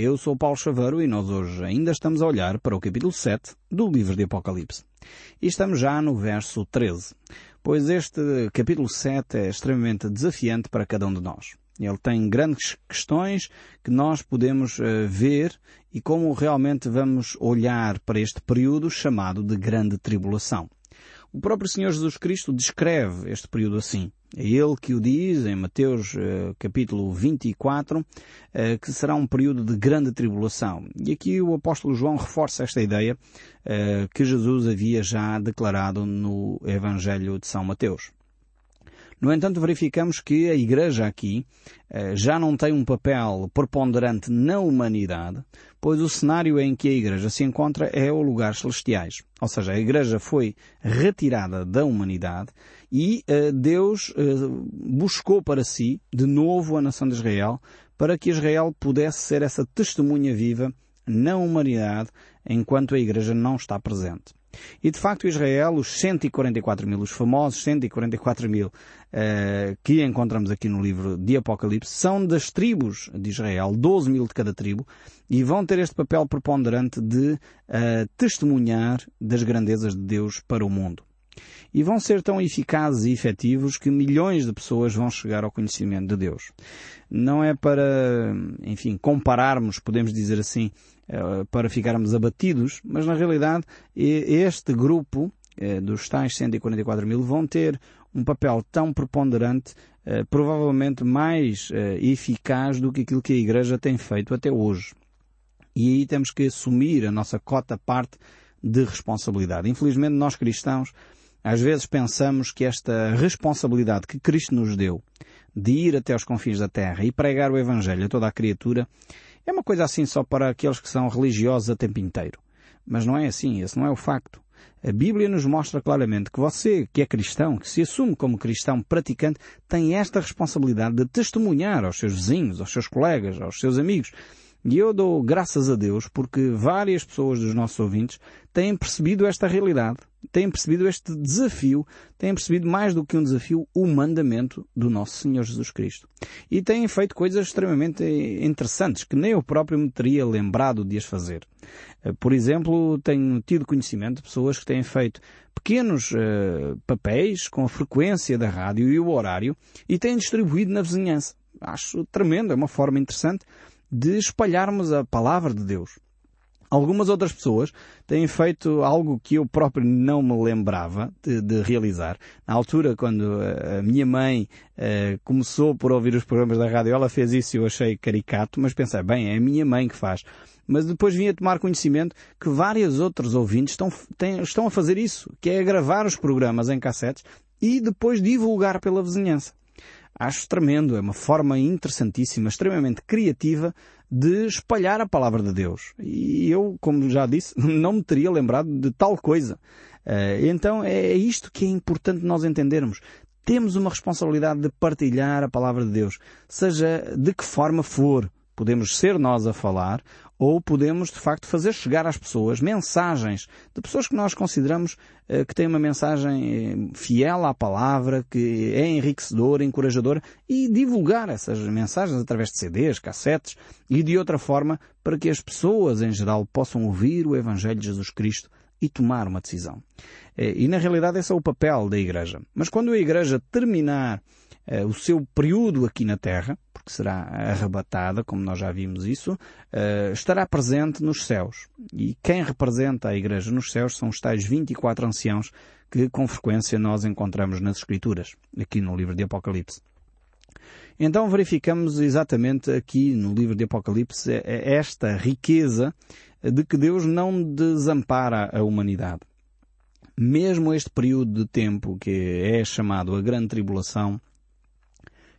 Eu sou Paulo Chaveiro e nós hoje ainda estamos a olhar para o capítulo 7 do livro de Apocalipse. E estamos já no verso 13, pois este capítulo 7 é extremamente desafiante para cada um de nós. Ele tem grandes questões que nós podemos uh, ver e como realmente vamos olhar para este período chamado de grande tribulação. O próprio Senhor Jesus Cristo descreve este período assim. É Ele que o diz em Mateus uh, capítulo 24, uh, que será um período de grande tribulação. E aqui o apóstolo João reforça esta ideia uh, que Jesus havia já declarado no Evangelho de São Mateus. No entanto, verificamos que a Igreja aqui eh, já não tem um papel preponderante na humanidade, pois o cenário em que a Igreja se encontra é o lugar celestiais. Ou seja, a Igreja foi retirada da humanidade e eh, Deus eh, buscou para si, de novo, a nação de Israel, para que Israel pudesse ser essa testemunha viva na humanidade enquanto a Igreja não está presente. E de facto Israel, os 144 mil, os famosos 144 mil uh, que encontramos aqui no livro de Apocalipse, são das tribos de Israel, 12 mil de cada tribo, e vão ter este papel preponderante de uh, testemunhar das grandezas de Deus para o mundo. E vão ser tão eficazes e efetivos que milhões de pessoas vão chegar ao conhecimento de Deus. Não é para, enfim, compararmos, podemos dizer assim, eh, para ficarmos abatidos, mas na realidade este grupo eh, dos tais 144 mil vão ter um papel tão preponderante, eh, provavelmente mais eficaz do que aquilo que a Igreja tem feito até hoje. E aí temos que assumir a nossa cota parte de responsabilidade. Infelizmente nós cristãos às vezes pensamos que esta responsabilidade que Cristo nos deu de ir até aos confins da terra e pregar o Evangelho a toda a criatura é uma coisa assim só para aqueles que são religiosos a tempo inteiro. Mas não é assim, esse não é o facto. A Bíblia nos mostra claramente que você, que é cristão, que se assume como cristão praticante, tem esta responsabilidade de testemunhar aos seus vizinhos, aos seus colegas, aos seus amigos, e eu dou graças a Deus porque várias pessoas dos nossos ouvintes têm percebido esta realidade, têm percebido este desafio, têm percebido mais do que um desafio, o mandamento do nosso Senhor Jesus Cristo. E têm feito coisas extremamente interessantes que nem eu próprio me teria lembrado de as fazer. Eh, por exemplo, tenho tido conhecimento de pessoas que têm feito pequenos uh, papéis com a frequência da rádio e o horário e têm distribuído na vizinhança. Acho tremendo, é uma forma interessante de espalharmos a palavra de Deus. Algumas outras pessoas têm feito algo que eu próprio não me lembrava de, de realizar. Na altura, quando a minha mãe uh, começou por ouvir os programas da rádio, ela fez isso e eu achei caricato, mas pensei, bem, é a minha mãe que faz. Mas depois vim a tomar conhecimento que vários outros ouvintes estão, têm, estão a fazer isso, que é gravar os programas em cassetes e depois divulgar pela vizinhança. Acho tremendo, é uma forma interessantíssima, extremamente criativa de espalhar a palavra de Deus. E eu, como já disse, não me teria lembrado de tal coisa. Eh, então é isto que é importante nós entendermos. Temos uma responsabilidade de partilhar a palavra de Deus, seja de que forma for. Podemos ser nós a falar ou podemos, de facto, fazer chegar às pessoas mensagens de pessoas que nós consideramos uh, que têm uma mensagem eh, fiel à palavra, que é enriquecedora, encorajadora e divulgar essas mensagens através de CDs, cassetes e de outra forma para que as pessoas em geral possam ouvir o Evangelho de Jesus Cristo e tomar uma decisão. Uh, e na realidade esse é o papel da Igreja. Mas quando a Igreja terminar uh, o seu período aqui na Terra, porque será arrebatada, como nós já vimos isso, uh, estará presente nos céus. E quem representa a Igreja nos céus são os tais 24 anciãos que com frequência nós encontramos nas Escrituras, aqui no livro de Apocalipse. Então verificamos exatamente aqui no livro de Apocalipse é esta riqueza de que Deus não desampara a humanidade. Mesmo este período de tempo que é chamado a Grande Tribulação,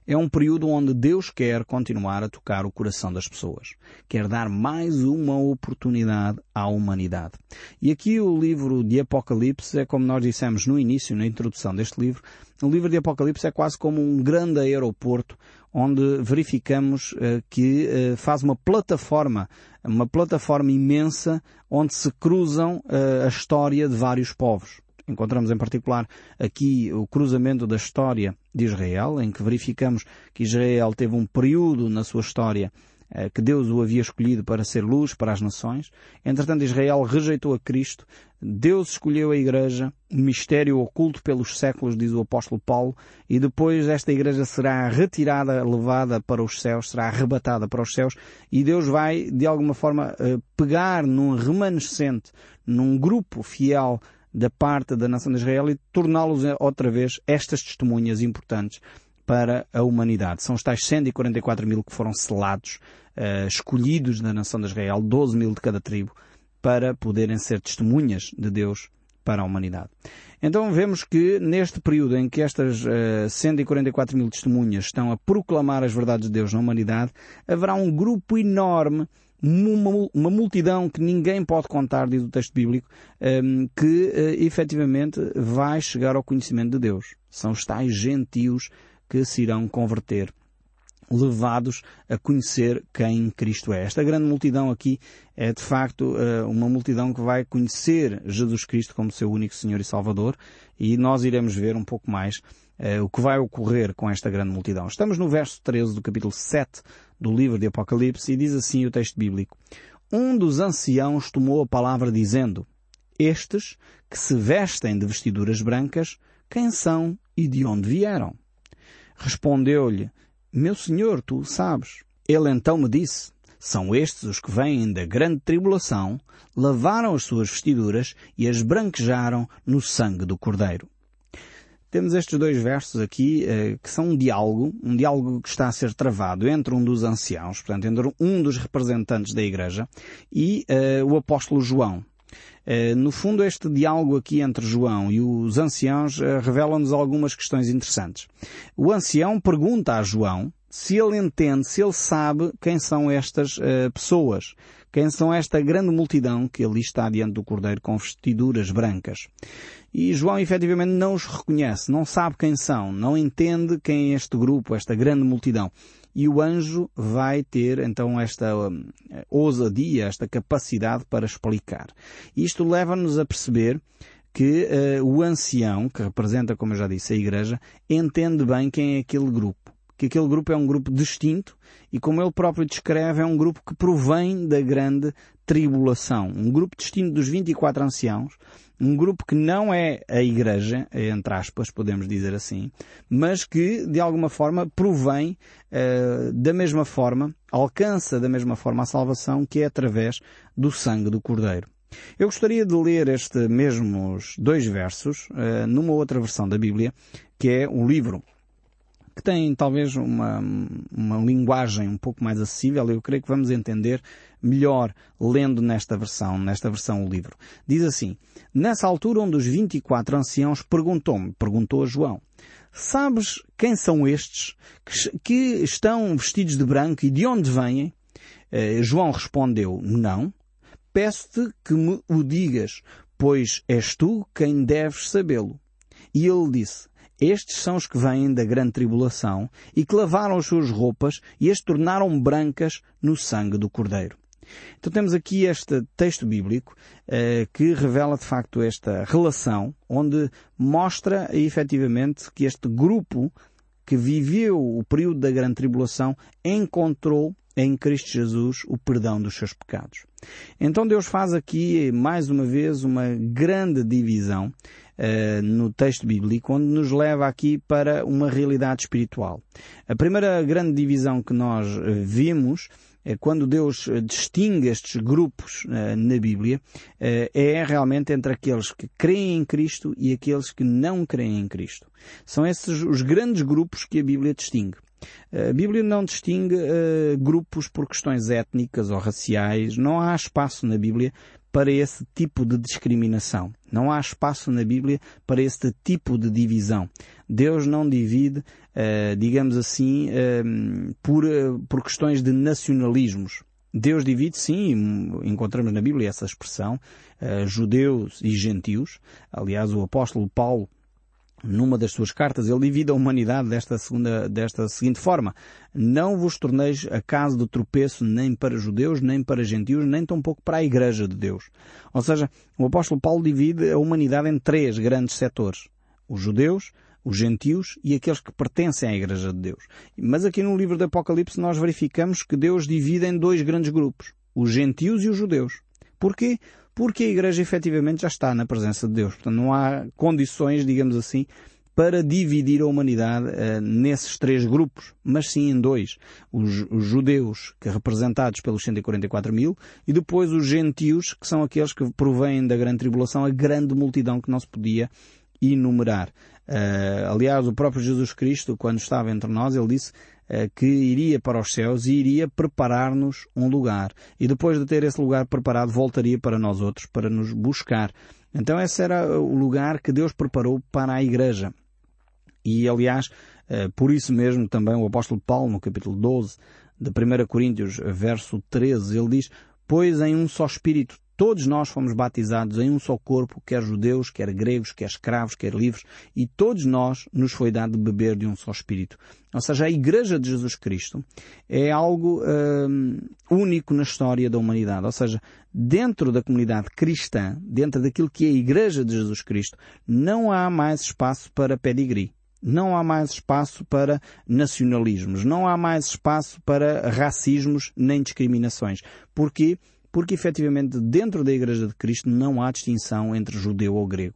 é um período onde Deus quer continuar a tocar o coração das pessoas. Quer dar mais uma oportunidade à humanidade. E aqui o livro de Apocalipse é como nós dissemos no início, na introdução deste livro, o livro de Apocalipse é quase como um grande aeroporto onde verificamos uh, que uh, faz uma plataforma, uma plataforma imensa onde se cruzam uh, a história de vários povos. Encontramos em particular aqui o cruzamento da história de Israel, em que verificamos que Israel teve um período na sua história eh, que Deus o havia escolhido para ser luz para as nações. Entretanto, Israel rejeitou a Cristo. Deus escolheu a Igreja, mistério oculto pelos séculos, diz o apóstolo Paulo, e depois esta Igreja será retirada, levada para os céus, será arrebatada para os céus, e Deus vai, de alguma forma, eh, pegar num remanescente, num grupo fiel da parte da nação de Israel e torná-los outra vez estas testemunhas importantes para a humanidade. São os tais 144 mil que foram selados, uh, escolhidos na nação de Israel, 12 mil de cada tribo, para poderem ser testemunhas de Deus para a humanidade. Então vemos que neste período em que estas uh, eh, 144 mil testemunhas estão a proclamar as verdades de Deus na humanidade, haverá um grupo enorme uma, uma, multidão que ninguém pode contar, diz o texto bíblico, ehm, que uh, efetivamente vai chegar ao conhecimento de Deus. São os tais gentios que se irão converter levados a conhecer quem Cristo é. Esta grande multidão aqui é de facto eh, uma multidão que vai conhecer Jesus Cristo como seu único Senhor e Salvador e nós iremos ver um pouco mais eh, o que vai ocorrer com esta grande multidão. Estamos no verso 13 do capítulo 7 do livro de Apocalipse e diz assim o texto bíblico. Um dos anciãos tomou a palavra dizendo, Estes que se vestem de vestiduras brancas, quem são e de onde vieram? Respondeu-lhe, Meu senhor, tu sabes. Ele então me disse, São estes os que vêm da grande tribulação, lavaram as suas vestiduras e as branquejaram no sangue do Cordeiro. Temos estes dois versos aqui eh, que são um diálogo, um diálogo que está a ser travado entre um dos anciãos, portanto, entre um dos representantes da Igreja e uh, o apóstolo João. Uh, no fundo, este diálogo aqui entre João e os anciãos uh, revela-nos algumas questões interessantes. O ancião pergunta a João se ele entende, se ele sabe quem são estas uh, pessoas, quem são esta grande multidão que ali está diante do Cordeiro com vestiduras brancas. E João efetivamente não os reconhece, não sabe quem são, não entende quem é este grupo, esta grande multidão. E o anjo vai ter então esta um, ousadia, esta capacidade para explicar. Isto leva-nos a perceber que uh, o ancião, que representa, como eu já disse, a igreja, entende bem quem é aquele grupo. Que aquele grupo é um grupo distinto e, como ele próprio descreve, é um grupo que provém da grande tribulação. Um grupo distinto dos 24 anciãos, um grupo que não é a Igreja, entre aspas, podemos dizer assim, mas que, de alguma forma, provém uh, da mesma forma, alcança da mesma forma a salvação que é através do sangue do Cordeiro. Eu gostaria de ler estes mesmos dois versos uh, numa outra versão da Bíblia, que é o livro que tem talvez uma, uma linguagem um pouco mais acessível, eu creio que vamos entender melhor lendo nesta versão, nesta versão o livro. Diz assim, Nessa altura um dos 24 anciãos perguntou-me, perguntou a João, Sabes quem são estes que, que estão vestidos de branco e de onde vêm? Eh, João respondeu, Não. Peço-te que me o digas, pois és tu quem deves sabê-lo. E ele disse, estes são os que vêm da grande tribulação e que lavaram as suas roupas e as tornaram brancas no sangue do Cordeiro. Então temos aqui este texto bíblico eh, que revela de facto esta relação, onde mostra efetivamente que este grupo que viveu o período da grande tribulação encontrou em Cristo Jesus o perdão dos seus pecados. Então Deus faz aqui mais uma vez uma grande divisão uh, no texto bíblico, onde nos leva aqui para uma realidade espiritual. A primeira grande divisão que nós eh, vimos é quando Deus eh, distingue estes grupos na Bíblia, é realmente entre aqueles que creem em Cristo e aqueles que não creem em Cristo. São esses os grandes grupos que a Bíblia distingue. A Bíblia não distingue uh, grupos por questões étnicas ou raciais. Não há espaço na Bíblia para esse tipo de discriminação. Não há espaço na Bíblia para esse tipo de divisão. Deus não divide, uh, digamos assim, uh, por, uh, por questões de nacionalismos. Deus divide, sim, encontramos na Bíblia essa expressão, judeus e gentios. Aliás, o apóstolo Paulo numa das suas cartas, ele divide a humanidade desta, segunda, desta seguinte forma. Não vos torneis a casa do tropeço nem para judeus, nem para gentios, nem tampouco para a Igreja de Deus. Ou seja, o apóstolo Paulo divide a humanidade em três grandes setores. Os judeus, os gentios e aqueles que pertencem à Igreja de Deus. Mas aqui no livro do Apocalipse nós verificamos que Deus divide em dois grandes grupos, os gentios e os judeus. Porquê? Porque a Igreja efetivamente já está na presença de Deus. Portanto, não há condições, digamos assim, para dividir a humanidade uh, nesses três grupos, mas sim em dois. Os, os, judeus, que representados pelos 144 mil, e depois os gentios, que são aqueles que provêm da grande tribulação, a grande multidão que não se podia enumerar. Uh, aliás, o próprio Jesus Cristo, quando estava entre nós, ele disse que iria para os céus e iria preparar-nos um lugar. E depois de ter esse lugar preparado, voltaria para nós outros, para nos buscar. Então esse era o lugar que Deus preparou para a Igreja. E, aliás, eh, por isso mesmo também o apóstolo Paulo, no capítulo 12 de 1 Coríntios, verso 13, ele diz, Pois em um só Espírito todos nós fomos batizados em um só corpo, quer judeus, quer gregos, quer escravos, quer livres, e todos nós nos foi dado beber de um só Espírito. Ou seja, a Igreja de Jesus Cristo é algo hum, único na história da humanidade. Ou seja, dentro da comunidade cristã, dentro daquilo que é a Igreja de Jesus Cristo, não há mais espaço para pedigree. Não há mais espaço para nacionalismos, não há mais espaço para racismos nem discriminações. Porquê? Porque efetivamente dentro da Igreja de Cristo não há distinção entre judeu ou grego.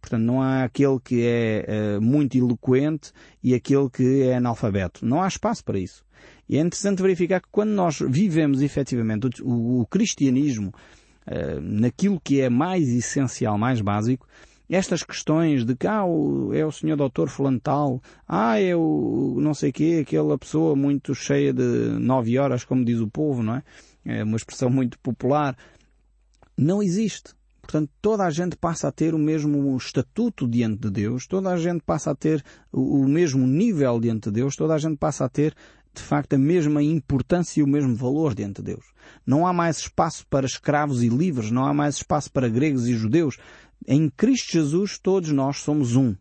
Portanto, não há aquele que é uh, muito eloquente e aquele que é analfabeto. Não há espaço para isso. E é interessante verificar que quando nós vivemos efetivamente o, o, o cristianismo uh, naquilo que é mais essencial, mais básico, estas questões de que ah, é o senhor doutor fulano tal, ah, é o não sei quê, aquela pessoa muito cheia de nove horas, como diz o povo, não é? É uma expressão muito popular. Não existe. Portanto, toda a gente passa a ter o mesmo estatuto diante de Deus, toda a gente passa a ter o mesmo nível diante de Deus, toda a gente passa a ter de facto a mesma importância e o mesmo valor diante de Deus. Não há mais espaço para escravos e livres, não há mais espaço para gregos e judeus. Em Cristo Jesus todos nós somos um.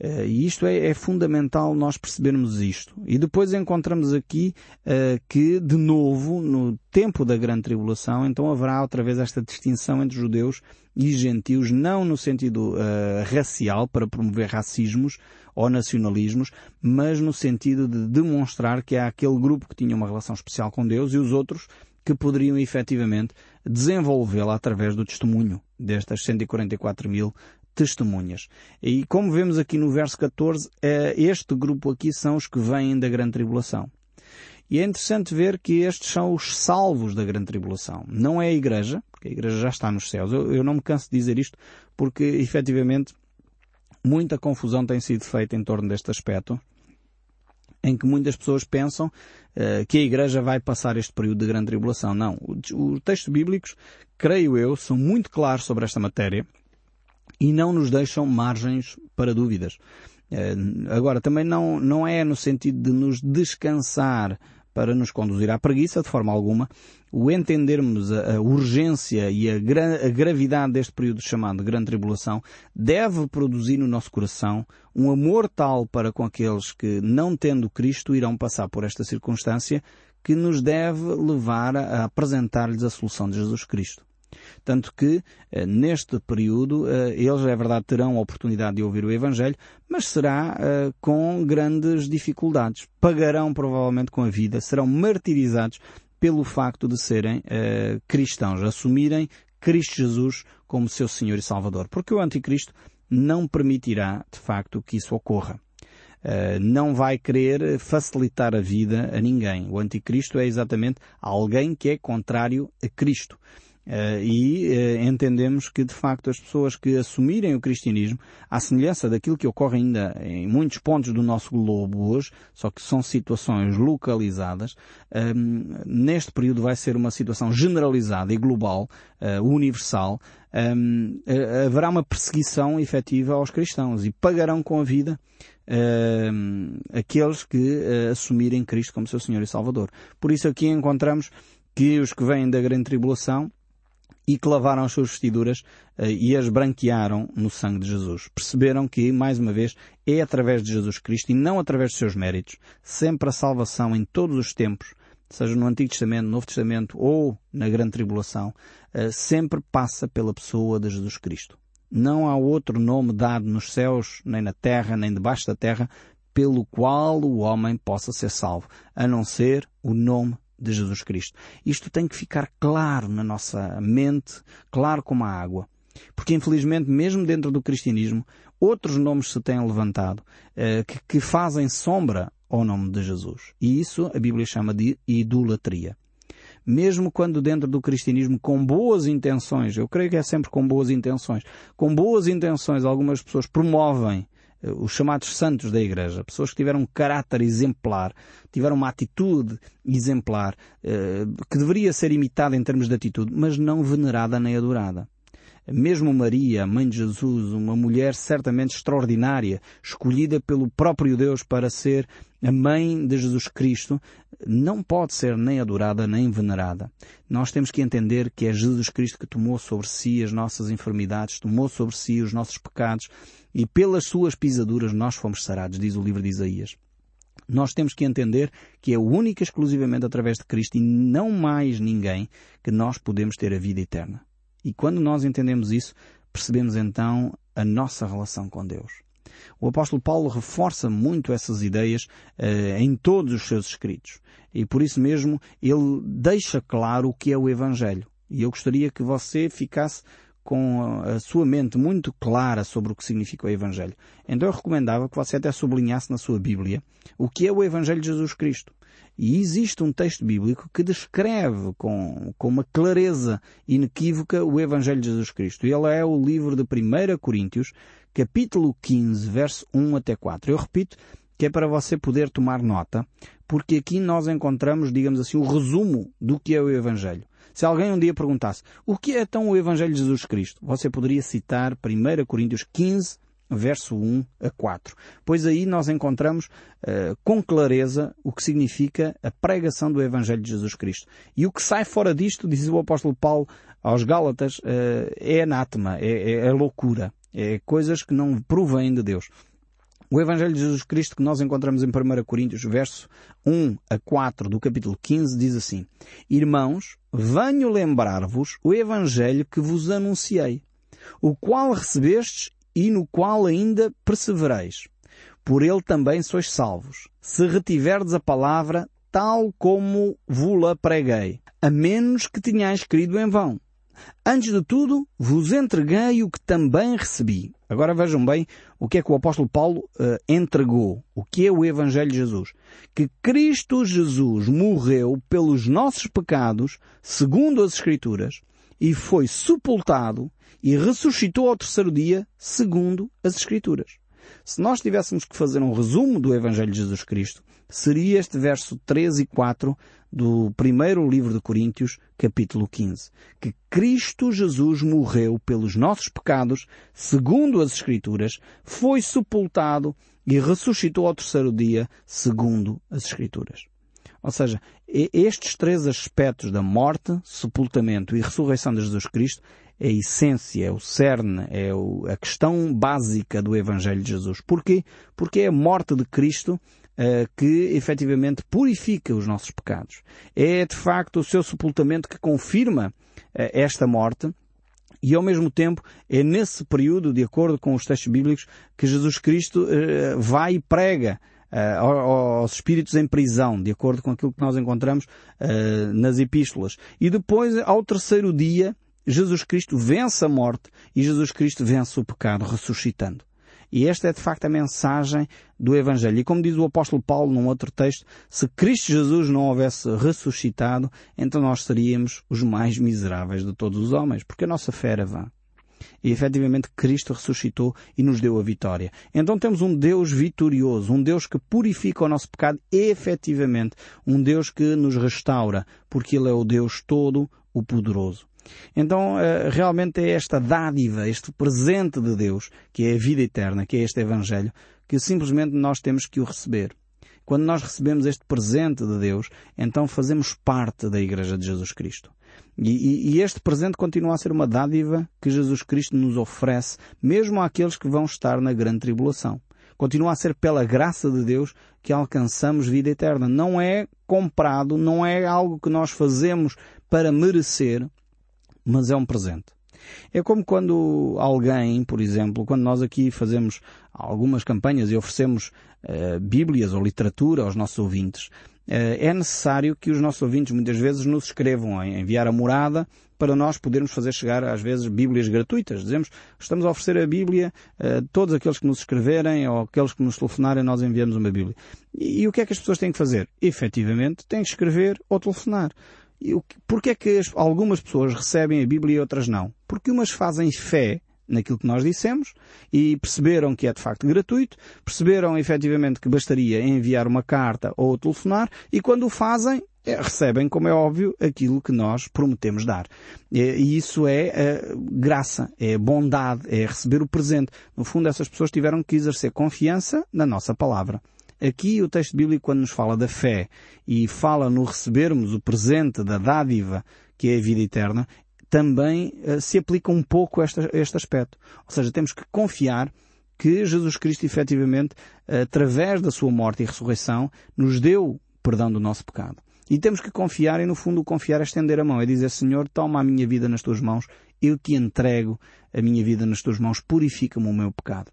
Uh, e isto é, é, fundamental nós percebermos isto. E depois encontramos aqui uh, que, de novo, no tempo da grande tribulação, então haverá outra vez esta distinção entre judeus e gentios, não no sentido uh, racial, para promover racismos ou nacionalismos, mas no sentido de demonstrar que há aquele grupo que tinha uma relação especial com Deus e os outros que poderiam efetivamente desenvolvê-la através do testemunho destas 144 mil testemunhas. E como vemos aqui no verso 14, é, este grupo aqui são os que vêm da grande tribulação. E é interessante ver que estes são os salvos da grande tribulação. Não é a igreja, porque a igreja já está nos céus. Eu, eu não me canso de dizer isto porque, efetivamente, muita confusão tem sido feita em torno deste aspecto em que muitas pessoas pensam uh, que a Igreja vai passar este período de grande tribulação. Não. Os textos bíblicos, creio eu, são muito claros sobre esta matéria e não nos deixam margens para dúvidas. Eh, agora, também não, não é no sentido de nos descansar para nos conduzir à preguiça, de forma alguma, o entendermos a, a urgência e a, gra a, gravidade deste período chamado Grande Tribulação deve produzir no nosso coração um amor tal para com aqueles que, não tendo Cristo, irão passar por esta circunstância que nos deve levar a apresentar-lhes a solução de Jesus Cristo. Tanto que, eh, neste período, eh, eles, é verdade, terão a oportunidade de ouvir o Evangelho, mas será eh, com grandes dificuldades. Pagarão provavelmente com a vida, serão martirizados pelo facto de serem cristãos, assumirem Cristo Jesus como seu Senhor e Salvador. Porque o Anticristo não permitirá, de facto, que isso ocorra. Uh, não vai querer facilitar a vida a ninguém. O anticristo é exatamente alguém que é contrário a Cristo. Uh, e uh, entendemos que, de facto, as pessoas que assumirem o cristianismo, à semelhança daquilo que ocorre ainda em muitos pontos do nosso globo hoje, só que são situações localizadas, um, ehm, neste período vai ser uma situação generalizada e global, uh, universal, um, ehm, haverá uma perseguição efetiva aos cristãos e pagarão com a vida ehm, aqueles que assumirem Cristo como seu Senhor e Salvador. Por isso aqui encontramos que os que vêm da grande tribulação e que lavaram as suas vestiduras uh, e as branquearam no sangue de Jesus. Perceberam que, mais uma vez, é através de Jesus Cristo e não através dos seus méritos, sempre a salvação em todos os tempos, seja no Antigo Testamento, no Novo Testamento ou na Grande Tribulação, uh, sempre passa pela pessoa de Jesus Cristo. Não há outro nome dado nos céus, nem na terra, nem debaixo da terra, pelo qual o homem possa ser salvo, a não ser o nome de Jesus Cristo. Isto tem que ficar claro na nossa mente, claro como a água. Porque infelizmente, mesmo dentro do cristianismo, outros nomes se têm levantado eh, que, que fazem sombra ao nome de Jesus. E isso a Bíblia chama de idolatria mesmo quando dentro do cristianismo com boas intenções, eu creio que é sempre com boas intenções, com boas intenções algumas pessoas promovem os chamados santos da Igreja, pessoas que tiveram um caráter exemplar, tiveram uma atitude exemplar, eh, que deveria ser imitada em termos de atitude, mas não venerada nem adorada. Mesmo Maria, mãe de Jesus, uma mulher certamente extraordinária, escolhida pelo próprio Deus para ser a mãe de Jesus Cristo, não pode ser nem adorada nem venerada. Nós temos que entender que é Jesus Cristo que tomou sobre si as nossas enfermidades, tomou sobre si os nossos pecados e pelas suas pisaduras nós fomos sarados, diz o livro de Isaías. Nós temos que entender que é única exclusivamente através de Cristo e não mais ninguém que nós podemos ter a vida eterna. E quando nós entendemos isso, percebemos então a nossa relação com Deus. O apóstolo Paulo reforça muito essas ideias uh, em todos os seus escritos. E por isso mesmo ele deixa claro o que é o Evangelho. E eu gostaria que você ficasse com a sua mente muito clara sobre o que significa o Evangelho. Então eu recomendava que você até sublinhasse na sua Bíblia o que é o Evangelho de Jesus Cristo. E existe um texto bíblico que descreve com, com uma clareza inequívoca o Evangelho de Jesus Cristo. Ele é o livro de 1 Coríntios, capítulo 15, verso 1 até 4. Eu repito que é para você poder tomar nota, porque aqui nós encontramos, digamos assim, o resumo do que é o Evangelho. Se alguém um dia perguntasse o que é então o Evangelho de Jesus Cristo, você poderia citar 1 Coríntios 15, verso 1 a 4. Pois aí nós encontramos uh, com clareza o que significa a pregação do Evangelho de Jesus Cristo. E o que sai fora disto, diz o apóstolo Paulo aos Gálatas, uh, é anátema, é, é, é loucura, é coisas que não provém de Deus. O Evangelho de Jesus Cristo que nós encontramos em 1 Coríntios, verso 1 a 4 do capítulo 15, diz assim, Irmãos, venho lembrar-vos o Evangelho que vos anunciei, o qual recebestes e no qual ainda persevereis. Por ele também sois salvos, se retiverdes a palavra tal como vos-la preguei, a menos que tenhais crido em vão. Antes de tudo, vos entreguei o que também recebi. Agora vejam bem o que é que o apóstolo Paulo uh, entregou. O que é o Evangelho de Jesus? Que Cristo Jesus morreu pelos nossos pecados, segundo as Escrituras, e foi sepultado e ressuscitou ao terceiro dia, segundo as Escrituras. Se nós tivéssemos que fazer um resumo do Evangelho de Jesus Cristo, seria este verso 3 e 4 do primeiro livro de Coríntios, capítulo 15. Que Cristo Jesus morreu pelos nossos pecados, segundo as Escrituras, foi sepultado e ressuscitou ao terceiro dia, segundo as Escrituras. Ou seja, estes três aspectos da morte, sepultamento e ressurreição de Jesus Cristo é a essência, é o cerne, é a questão básica do Evangelho de Jesus. Porquê? Porque é a morte de Cristo uh, que efetivamente purifica os nossos pecados. É de facto o seu sepultamento que confirma uh, esta morte e ao mesmo tempo é nesse período, de acordo com os textos bíblicos, que Jesus Cristo uh, vai e prega uh, aos espíritos em prisão, de acordo com aquilo que nós encontramos uh, nas epístolas. E depois, ao terceiro dia, Jesus Cristo vence a morte e Jesus Cristo vence o pecado, ressuscitando. E esta é de facto a mensagem do Evangelho. E como diz o apóstolo Paulo num outro texto, se Cristo Jesus não houvesse ressuscitado, então nós seríamos os mais miseráveis de todos os homens, porque a nossa fé era vã. E efetivamente Cristo ressuscitou e nos deu a vitória. Então temos um Deus vitorioso, um Deus que purifica o nosso pecado efetivamente um Deus que nos restaura, porque Ele é o Deus todo, o poderoso. Então, eh, realmente é esta dádiva, este presente de Deus, que é a vida eterna, que é este Evangelho, que simplesmente nós temos que o receber. Quando nós recebemos este presente de Deus, então fazemos parte da Igreja de Jesus Cristo. E, e, este presente continua a ser uma dádiva que Jesus Cristo nos oferece, mesmo àqueles que vão estar na grande tribulação. Continua a ser pela graça de Deus que alcançamos vida eterna. Não é comprado, não é algo que nós fazemos para merecer, mas é um presente. É como quando alguém, por exemplo, quando nós aqui fazemos algumas campanhas e oferecemos uh, Bíblias ou literatura aos nossos ouvintes, é necessário que os nossos ouvintes muitas vezes nos escrevam, a enviar a morada para nós podermos fazer chegar, às vezes, Bíblias gratuitas. Dizemos, estamos a oferecer a Bíblia a todos aqueles que nos escreverem ou aqueles que nos telefonarem, nós enviamos uma Bíblia. E, e o que é que as pessoas têm que fazer? Efetivamente, têm que escrever ou telefonar. E porquê é que as, algumas pessoas recebem a Bíblia e outras não? Porque umas fazem fé naquilo que nós dissemos e perceberam que é de facto gratuito, perceberam efetivamente que bastaria enviar uma carta ou telefonar e quando o fazem é, recebem, como é óbvio, aquilo que nós prometemos dar. E isso é graça, é bondade, é receber o presente. No fundo, essas pessoas tiveram que exercer confiança na nossa palavra. Aqui o texto bíblico, quando nos fala da fé e fala no recebermos o presente da dádiva, que é a vida eterna, também uh, se aplica um pouco a este, aspecto. Ou seja, temos que confiar que Jesus Cristo efetivamente, através da sua morte e ressurreição, nos deu perdão do nosso pecado. E temos que confiar, e no fundo confiar é estender a mão, é dizer, Senhor, toma a minha vida nas tuas mãos, eu te entrego a minha vida nas tuas mãos, purifica-me o meu pecado.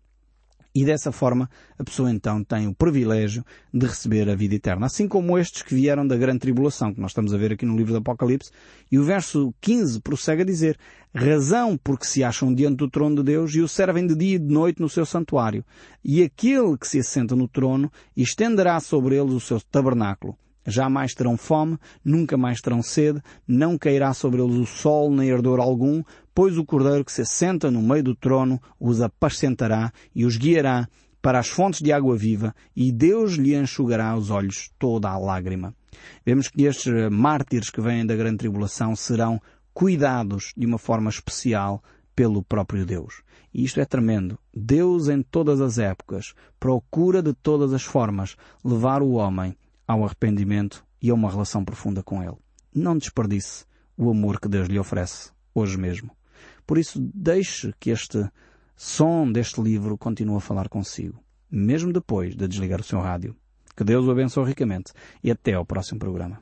E dessa forma a pessoa então tem o privilégio de receber a vida eterna. Assim como estes que vieram da grande tribulação, que nós estamos a ver aqui no livro do Apocalipse. E o verso 15 prossegue a dizer, razão porque se acham diante do trono de Deus e o servem de dia e de noite no seu santuário. E aquele que se assenta no trono estenderá sobre eles o seu tabernáculo. Jamais terão fome, nunca mais terão sede, não cairá sobre eles o sol nem ardor algum, pois o Cordeiro que se assenta no meio do trono os apacentará e os guiará para as fontes de água viva e Deus lhe enxugará os olhos toda a lágrima. Vemos que estes mártires que vêm da grande tribulação serão cuidados de uma forma especial pelo próprio Deus. E isto é tremendo. Deus em todas as épocas procura de todas as formas levar o homem ao arrependimento e a uma relação profunda com Ele. Não desperdice o amor que Deus lhe oferece hoje mesmo. Por isso, deixe que este som deste livro continue a falar consigo, mesmo depois de desligar o seu rádio. Que Deus o abençoe ricamente e até ao próximo programa.